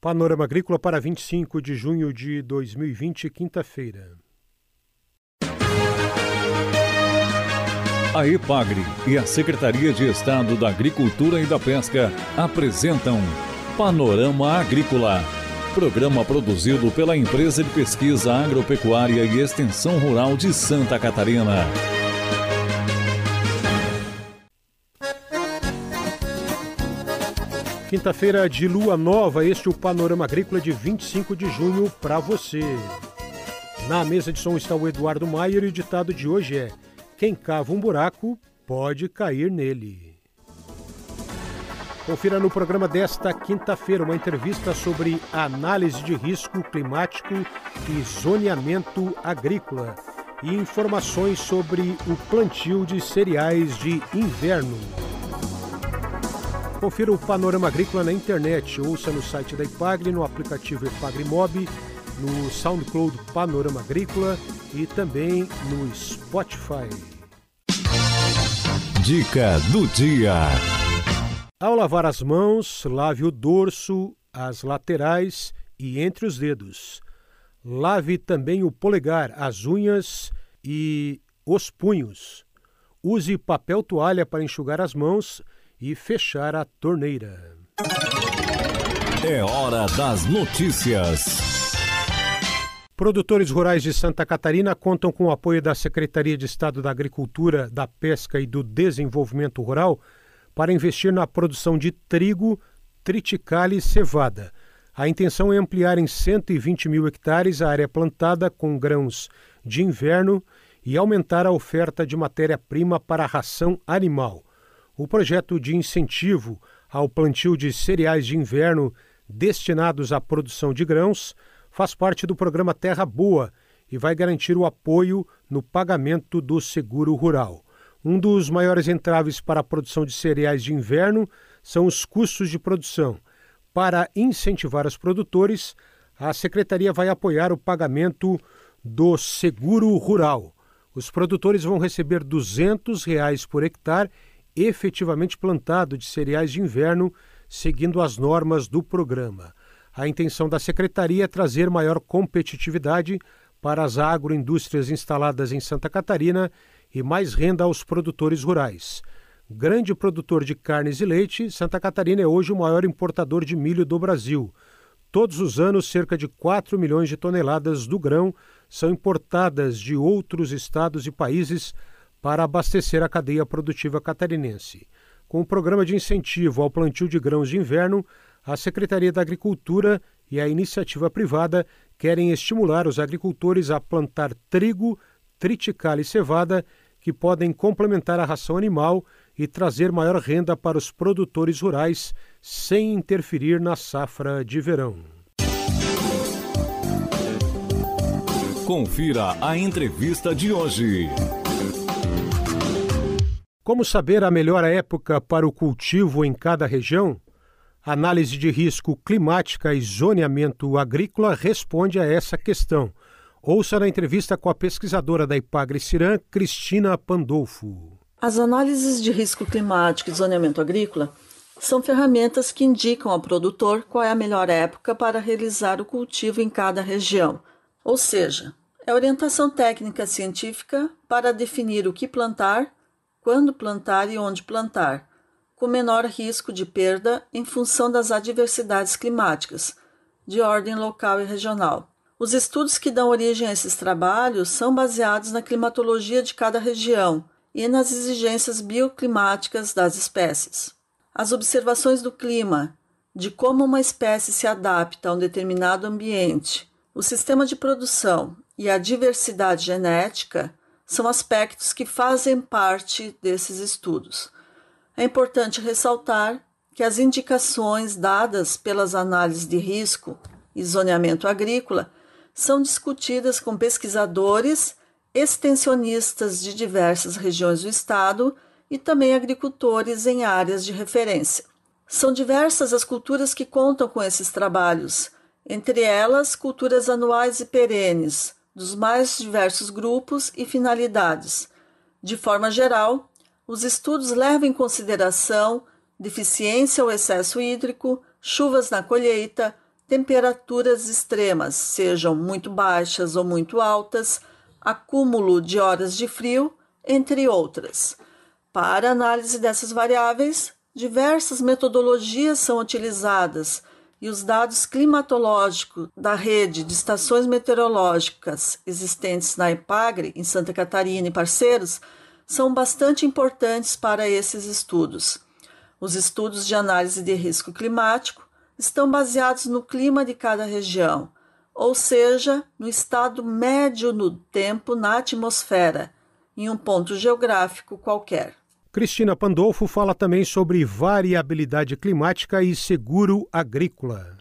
Panorama Agrícola para 25 de junho de 2020, quinta-feira. A EPAGRE e a Secretaria de Estado da Agricultura e da Pesca apresentam Panorama Agrícola, programa produzido pela Empresa de Pesquisa Agropecuária e Extensão Rural de Santa Catarina. Quinta-feira de lua nova, este é o Panorama Agrícola de 25 de junho para você. Na mesa de som está o Eduardo Maier e o ditado de hoje é: Quem cava um buraco pode cair nele. Confira no programa desta quinta-feira uma entrevista sobre análise de risco climático e zoneamento agrícola e informações sobre o plantio de cereais de inverno. Confira o Panorama Agrícola na internet, ouça no site da Ipagre, no aplicativo Ipagre Mob, no SoundCloud Panorama Agrícola e também no Spotify. Dica do dia. Ao lavar as mãos, lave o dorso, as laterais e entre os dedos. Lave também o polegar, as unhas e os punhos. Use papel toalha para enxugar as mãos e fechar a torneira. É hora das notícias. Produtores rurais de Santa Catarina contam com o apoio da Secretaria de Estado da Agricultura, da Pesca e do Desenvolvimento Rural para investir na produção de trigo, triticale e cevada. A intenção é ampliar em 120 mil hectares a área plantada com grãos de inverno e aumentar a oferta de matéria-prima para a ração animal. O projeto de incentivo ao plantio de cereais de inverno destinados à produção de grãos faz parte do programa Terra Boa e vai garantir o apoio no pagamento do seguro rural. Um dos maiores entraves para a produção de cereais de inverno são os custos de produção. Para incentivar os produtores, a Secretaria vai apoiar o pagamento do seguro rural. Os produtores vão receber 200 reais por hectare efetivamente plantado de cereais de inverno, seguindo as normas do programa. A intenção da secretaria é trazer maior competitividade para as agroindústrias instaladas em Santa Catarina e mais renda aos produtores rurais. Grande produtor de carnes e leite, Santa Catarina é hoje o maior importador de milho do Brasil. Todos os anos, cerca de 4 milhões de toneladas do grão são importadas de outros estados e países para abastecer a cadeia produtiva catarinense. Com o programa de incentivo ao plantio de grãos de inverno, a Secretaria da Agricultura e a iniciativa privada querem estimular os agricultores a plantar trigo, triticale e cevada, que podem complementar a ração animal e trazer maior renda para os produtores rurais sem interferir na safra de verão. Confira a entrevista de hoje. Como saber a melhor época para o cultivo em cada região? Análise de risco climática e zoneamento agrícola responde a essa questão. Ouça na entrevista com a pesquisadora da Ipagre Cirã, Cristina Pandolfo. As análises de risco climático e zoneamento agrícola são ferramentas que indicam ao produtor qual é a melhor época para realizar o cultivo em cada região. Ou seja, é orientação técnica científica para definir o que plantar quando plantar e onde plantar, com menor risco de perda em função das adversidades climáticas, de ordem local e regional. Os estudos que dão origem a esses trabalhos são baseados na climatologia de cada região e nas exigências bioclimáticas das espécies. As observações do clima, de como uma espécie se adapta a um determinado ambiente, o sistema de produção e a diversidade genética são aspectos que fazem parte desses estudos. É importante ressaltar que as indicações dadas pelas análises de risco e zoneamento agrícola são discutidas com pesquisadores, extensionistas de diversas regiões do estado e também agricultores em áreas de referência. São diversas as culturas que contam com esses trabalhos, entre elas culturas anuais e perenes, dos mais diversos grupos e finalidades. De forma geral, os estudos levam em consideração deficiência ou excesso hídrico, chuvas na colheita, temperaturas extremas, sejam muito baixas ou muito altas, acúmulo de horas de frio, entre outras. Para análise dessas variáveis, diversas metodologias são utilizadas e os dados climatológicos da rede de estações meteorológicas existentes na EPAGRE, em Santa Catarina e parceiros, são bastante importantes para esses estudos. Os estudos de análise de risco climático estão baseados no clima de cada região, ou seja, no estado médio no tempo na atmosfera, em um ponto geográfico qualquer. Cristina Pandolfo fala também sobre variabilidade climática e seguro agrícola.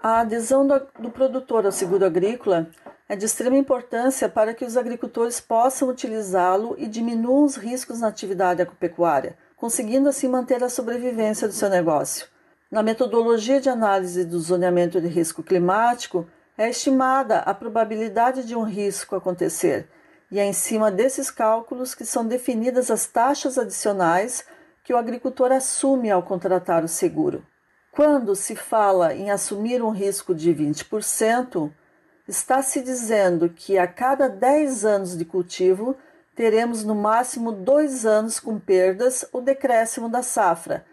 A adesão do, do, produtor ao seguro agrícola é de extrema importância para que os agricultores possam utilizá-lo e diminuam os riscos na atividade agropecuária, conseguindo assim manter a sobrevivência do seu negócio. Na metodologia de análise do zoneamento de risco climático, é estimada a probabilidade de um risco acontecer e é em cima desses cálculos que são definidas as taxas adicionais que o agricultor assume ao contratar o seguro. Quando se fala em assumir um risco de 20%, está se dizendo que a cada 10 anos de cultivo teremos no máximo dois anos com perdas ou decréscimo da safra,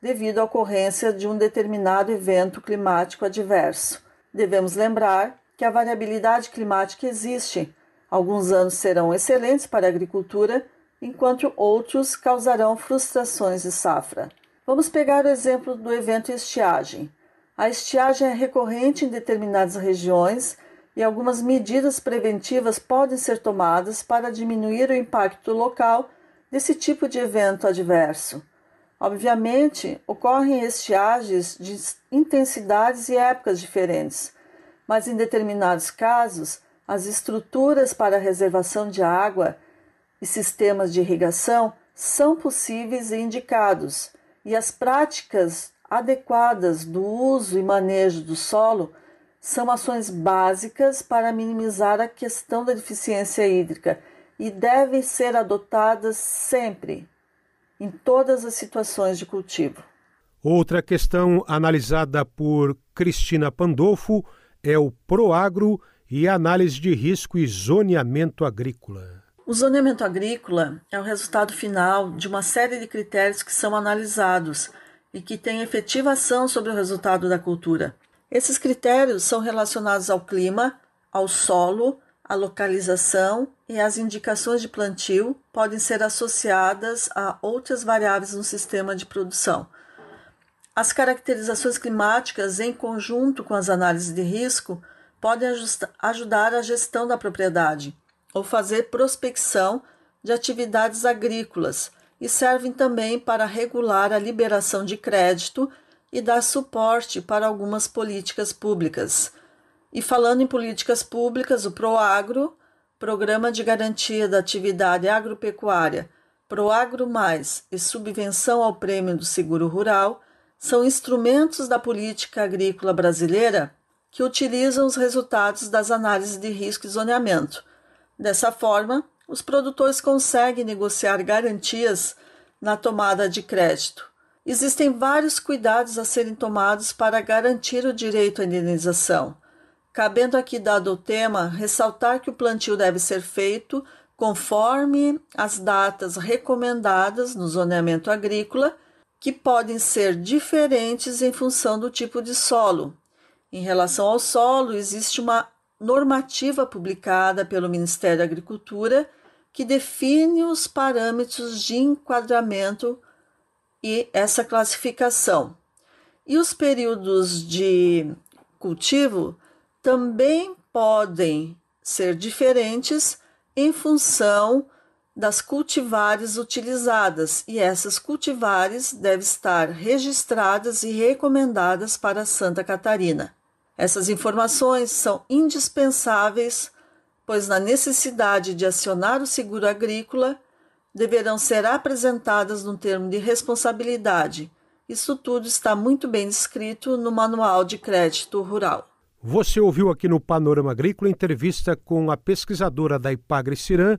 devido à ocorrência de um determinado evento climático adverso. Devemos lembrar que a variabilidade climática existe Alguns anos serão excelentes para a agricultura, enquanto outros causarão frustrações de safra. Vamos pegar o exemplo do evento estiagem. A estiagem é recorrente em determinadas regiões e algumas medidas preventivas podem ser tomadas para diminuir o impacto local desse tipo de evento adverso. Obviamente, ocorrem estiagens de intensidades e épocas diferentes, mas em determinados casos, as estruturas para reservação de água e sistemas de irrigação são possíveis e indicados, e as práticas adequadas do uso e manejo do solo são ações básicas para minimizar a questão da deficiência hídrica e devem ser adotadas sempre, em todas as situações de cultivo. Outra questão analisada por Cristina Pandolfo é o Proagro e análise de risco e zoneamento agrícola. O zoneamento agrícola é o resultado final de uma série de critérios que são analisados e que têm efetiva ação sobre o resultado da cultura. Esses critérios são relacionados ao clima, ao solo, à localização e as indicações de plantio podem ser associadas a outras variáveis no sistema de produção. As caracterizações climáticas, em conjunto com as análises de risco, podem ajudar a gestão da propriedade ou fazer prospecção de atividades agrícolas e servem também para regular a liberação de crédito e dar suporte para algumas políticas públicas. E falando em políticas públicas, o PROAGRO, Programa de Garantia da Atividade Agropecuária, PROAGRO Mais e Subvenção ao Prêmio do Seguro Rural são instrumentos da política agrícola brasileira que utilizam os resultados das análises de risco e zoneamento. Dessa forma, os produtores conseguem negociar garantias na tomada de crédito. Existem vários cuidados a serem tomados para garantir o direito à indenização. Cabendo aqui, dado o tema, ressaltar que o plantio deve ser feito conforme as datas recomendadas no zoneamento agrícola, que podem ser diferentes em função do tipo de solo, em relação ao solo, existe uma normativa publicada pelo Ministério da Agricultura que define os parâmetros de enquadramento e essa classificação. E os períodos de cultivo também podem ser diferentes em função das cultivares utilizadas, e essas cultivares devem estar registradas e recomendadas para Santa Catarina. Essas informações são indispensáveis, pois, na necessidade de acionar o seguro agrícola, deverão ser apresentadas no termo de responsabilidade. Isso tudo está muito bem descrito no Manual de Crédito Rural. Você ouviu aqui no Panorama Agrícola entrevista com a pesquisadora da Ipagre Cirã,